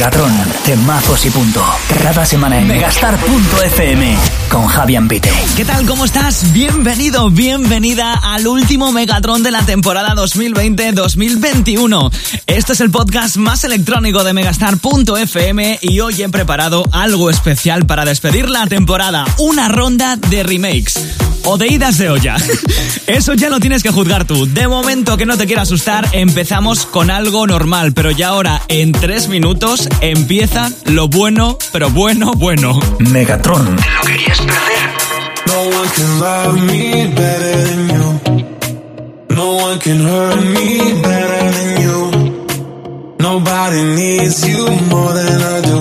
Megatron, temazos y punto. Cada semana en megastar.fm con Javier Pite. ¿Qué tal? ¿Cómo estás? Bienvenido, bienvenida al último Megatron de la temporada 2020-2021. Este es el podcast más electrónico de megastar.fm y hoy he preparado algo especial para despedir la temporada, una ronda de remakes o de idas de olla. Eso ya lo tienes que juzgar tú. De momento que no te quiera asustar, empezamos con algo normal, pero ya ahora en tres minutos empieza lo bueno, pero bueno, bueno. Megatron. ¿Te lo querías perder? No one can love me better than you. No one can hurt me better than you. Nobody needs you more than I do.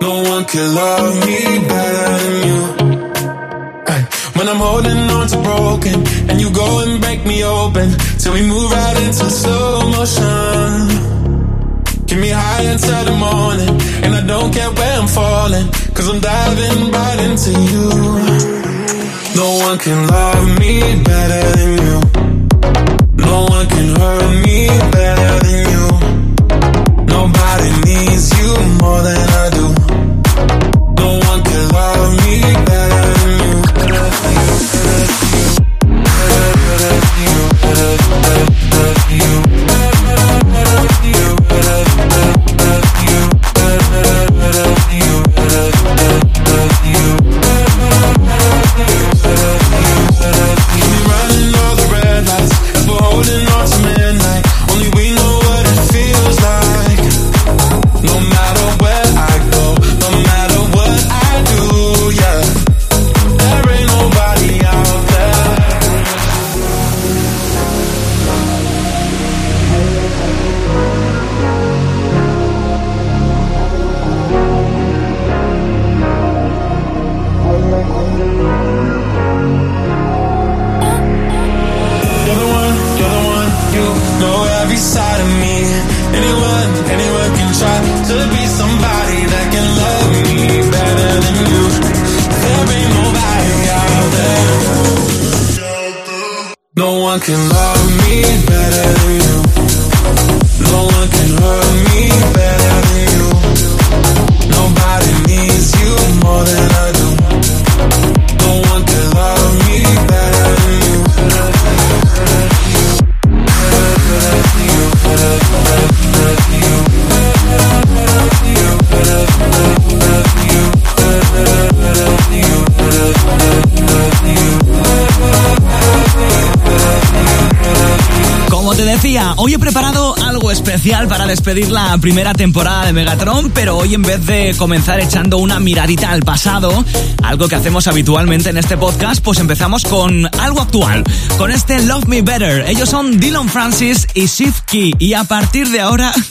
No one can love me better than you. Holding on to broken and you go and break me open till we move right into slow motion. Get me high until the morning and I don't care where I'm falling cause I'm diving right into you. No one can love me better than you. No one can hurt me No one hoy he preparado algo especial para despedir la primera temporada de Megatron, pero hoy en vez de comenzar echando una miradita al pasado, algo que hacemos habitualmente en este podcast, pues empezamos con algo actual, con este Love Me Better. Ellos son Dylan Francis y Shift Key, y a partir de ahora...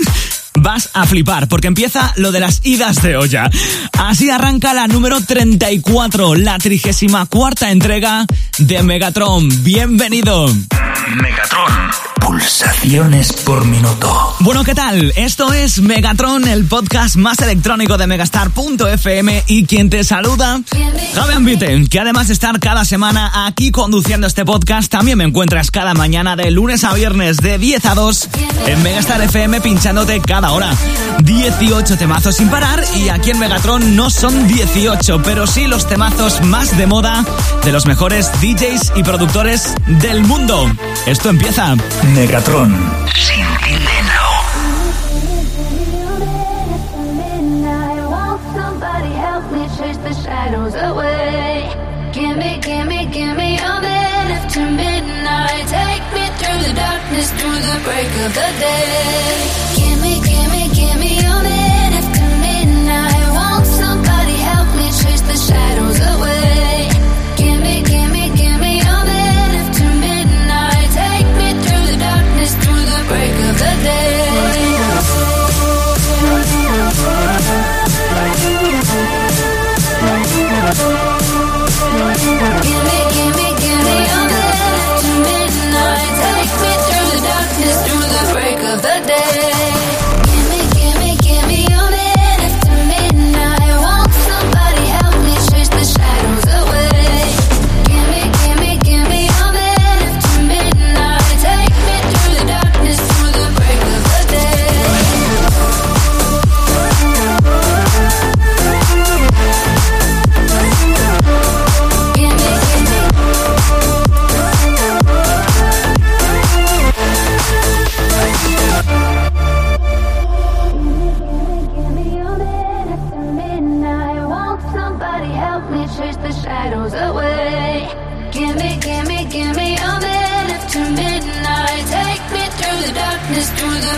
Vas a flipar porque empieza lo de las idas de olla. Así arranca la número 34, la 34 entrega de Megatron. Bienvenido. Megatron. Pulsaciones por minuto. Bueno, ¿qué tal? Esto es Megatron, el podcast más electrónico de Megastar.fm y quien te saluda, Javier Viten, que además de estar cada semana aquí conduciendo este podcast, también me encuentras cada mañana de lunes a viernes de 10 a 2 en Megastar FM pinchándote cada hora. 18 temazos sin parar y aquí en Megatron no son 18, pero sí los temazos más de moda de los mejores DJs y productores del mundo. Esto empieza. Megatron. Sin dilema. Midnight, won't somebody help me chase the shadows away? Give me, give me, give me a minute to midnight. Take me through the darkness, through the break of the day. Give me, give me, give me a minute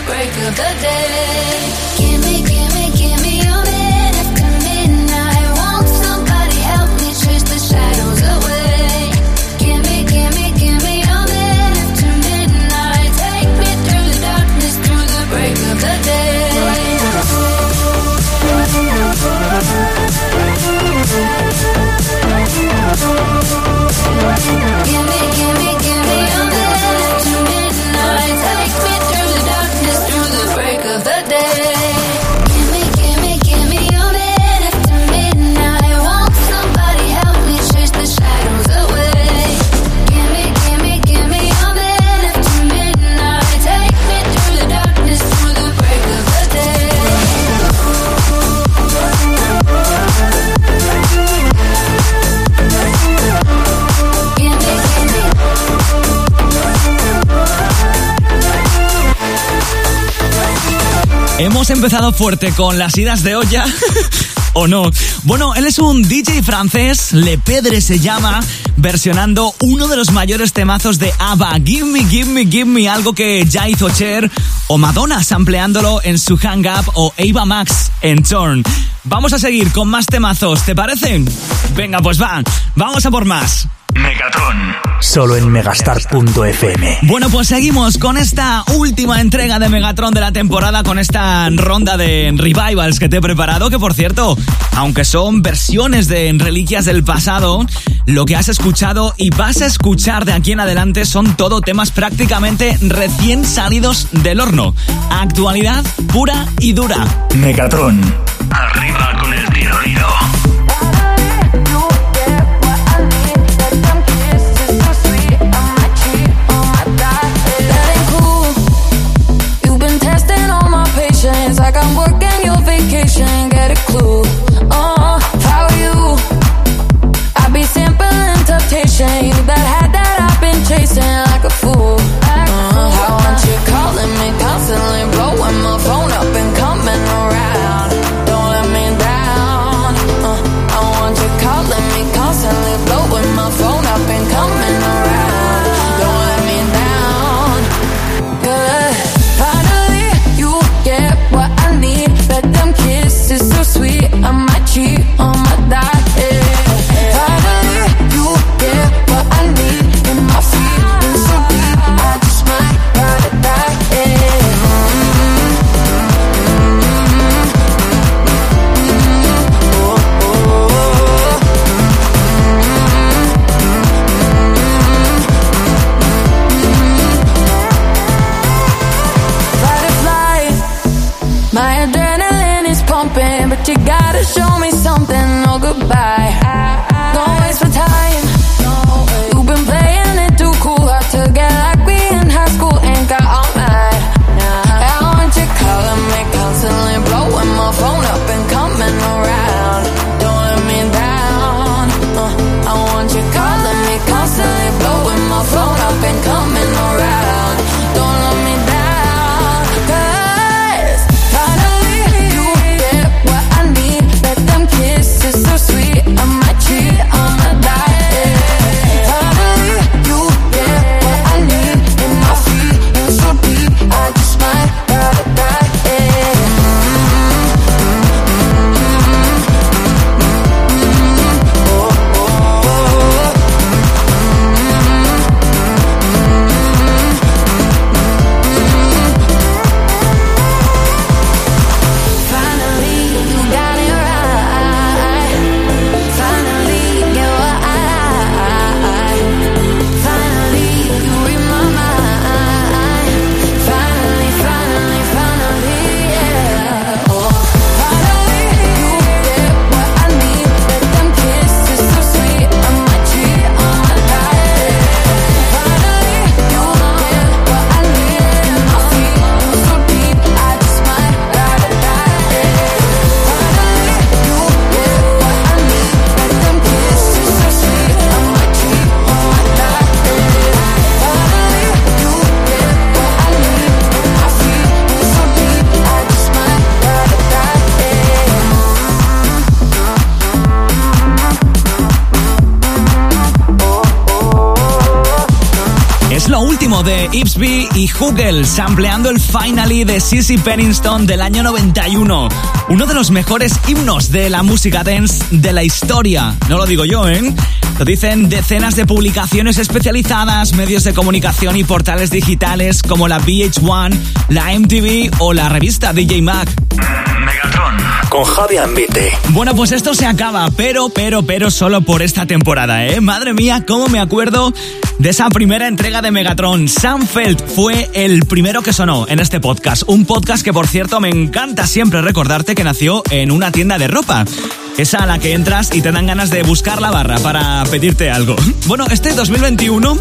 break of the day. Hemos empezado fuerte con las idas de olla. ¿O no? Bueno, él es un DJ francés, Le Pedre se llama, versionando uno de los mayores temazos de ABBA, Give Me, Give Me, Give Me, algo que ya hizo Cher, o Madonna sampleándolo en su Hang Up, o Ava Max en Turn. Vamos a seguir con más temazos, ¿te parecen? Venga, pues va, vamos a por más. Megatron. Solo en megastar.fm. Bueno, pues seguimos con esta última entrega de Megatron de la temporada, con esta ronda de revivals que te he preparado, que por cierto, aunque son versiones de reliquias del pasado, lo que has escuchado y vas a escuchar de aquí en adelante son todo temas prácticamente recién salidos del horno. Actualidad pura y dura. Megatron. Arriba con el. Ipsby y Hugel, sampleando el Finally de Sissy Pennington del año 91. Uno de los mejores himnos de la música dance de la historia. No lo digo yo, ¿eh? Lo dicen decenas de publicaciones especializadas, medios de comunicación y portales digitales como la VH1, la MTV o la revista DJ Mag. Megatron. Con Javi Ambite. Bueno, pues esto se acaba, pero, pero, pero solo por esta temporada, ¿eh? Madre mía, cómo me acuerdo de esa primera entrega de Megatron. Sam Feld fue el primero que sonó en este podcast. Un podcast que, por cierto, me encanta siempre recordarte que nació en una tienda de ropa. Esa a la que entras y te dan ganas de buscar la barra para pedirte algo. Bueno, este 2021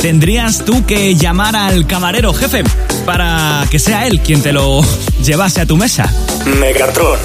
tendrías tú que llamar al camarero jefe para que sea él quien te lo llevase a tu mesa. Megatron.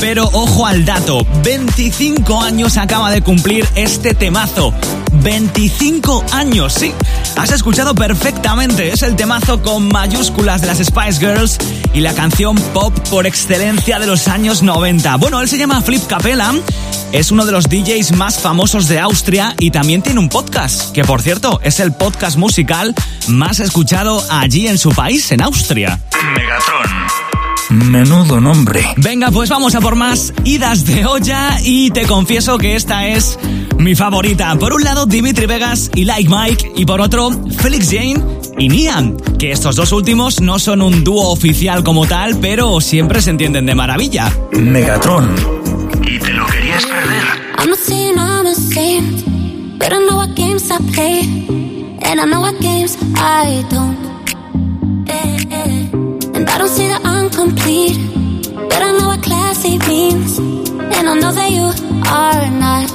Pero ojo al dato. 25 años acaba de cumplir este temazo. 25 años, sí. Has escuchado perfectamente. Es el temazo con mayúsculas de las Spice Girls y la canción pop por excelencia de los años 90. Bueno, él se llama Flip Capella. Es uno de los DJs más famosos de Austria y también tiene un podcast, que por cierto es el podcast musical más escuchado allí en su país, en Austria. Megatron. Menudo nombre. Venga, pues vamos a por más idas de olla y te confieso que esta es mi favorita. Por un lado, Dimitri Vegas y Like Mike, y por otro, Felix Jane y Nian, que estos dos últimos no son un dúo oficial como tal, pero siempre se entienden de maravilla. Megatron. Y te lo querías perder. I'm not saying I'm a saint, but I know what games I play, and I know what games I don't. Eh, eh. And I don't see that complete, but I know what classy means, and I know that you are not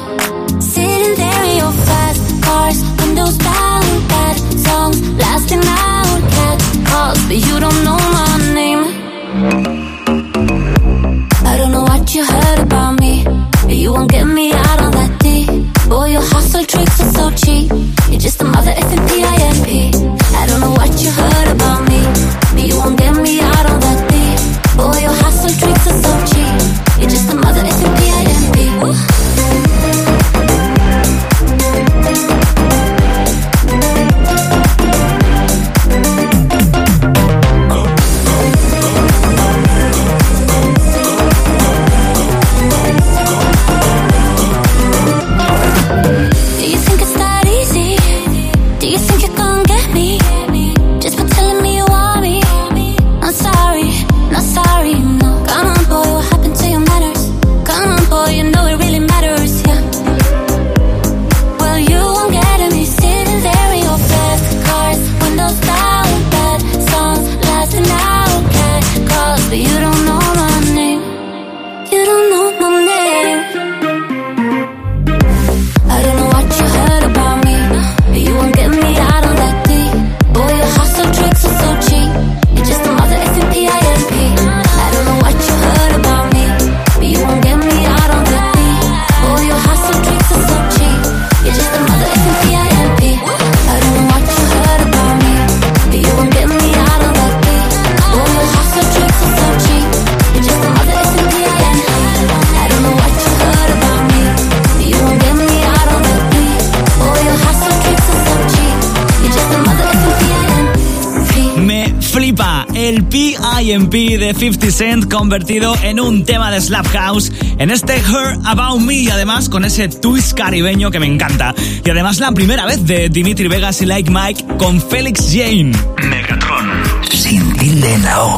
sitting there in your fast cars, windows down, bad songs lasting out, cat calls, but you don't know my name. I don't know what you heard about me, but you won't get me out on that D. Boy, your hustle tricks are so cheap. You're just a mother effing P-I-M-P. El PIMP de 50 Cent convertido en un tema de Slap House en este Her About Me y además con ese twist caribeño que me encanta. Y además la primera vez de Dimitri Vegas y Like Mike con Felix Jane.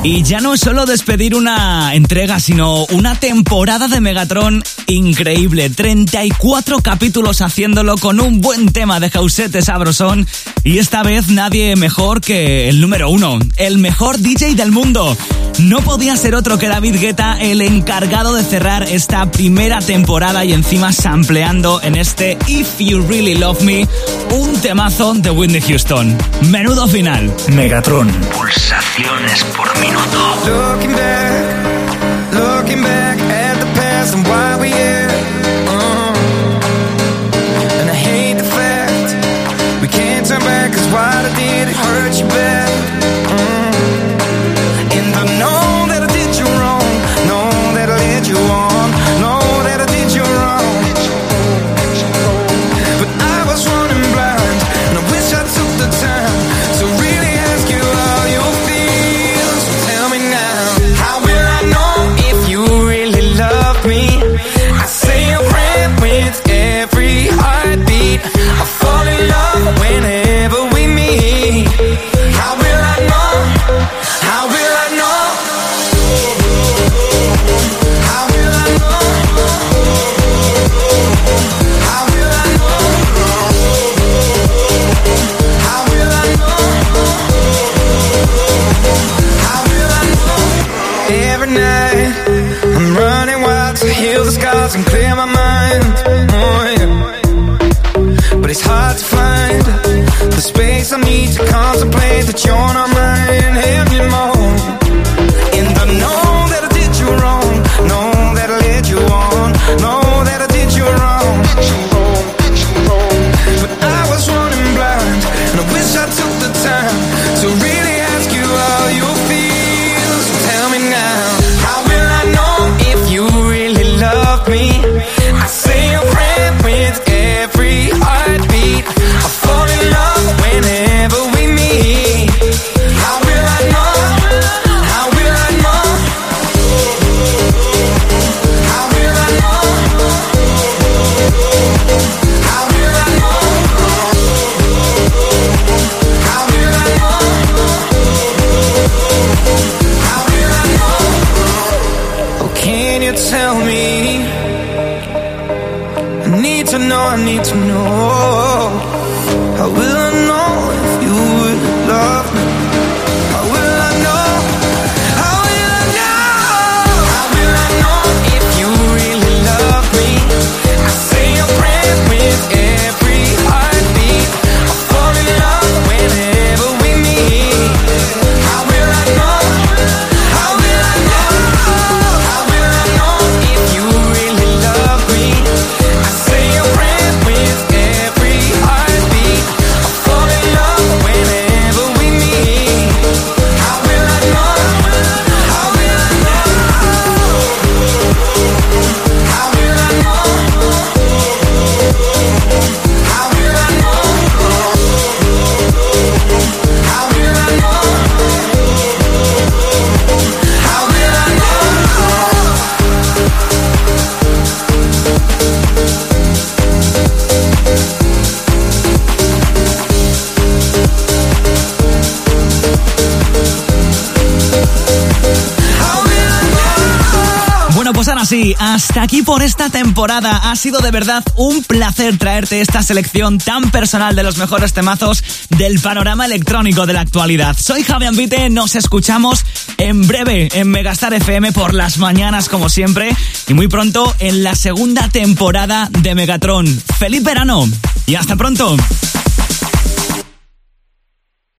Y ya no es solo despedir una entrega, sino una temporada de Megatron increíble. 34 capítulos haciéndolo con un buen tema de Jausete Sabrosón. Y esta vez nadie mejor que el número uno, el mejor DJ del mundo. No podía ser otro que David Guetta, el encargado de cerrar esta primera temporada y encima sampleando en este If You Really Love Me, un temazo de Whitney Houston. Menudo final. Megatron. Pulsaciones por minuto. Looking back, looking back at the past and why I'm running wild to heal the scars and clear my mind. Oh. But it's hard to find the space I need to contemplate that you're not mine anymore. And I know that I did you wrong. Know that I led you on. Know? Bueno, pues ahora sí, hasta aquí por esta temporada. Ha sido de verdad un placer traerte esta selección tan personal de los mejores temazos del panorama electrónico de la actualidad. Soy Javi Ambite, nos escuchamos en breve en Megastar FM por las mañanas como siempre y muy pronto en la segunda temporada de Megatron. ¡Feliz verano! Y hasta pronto.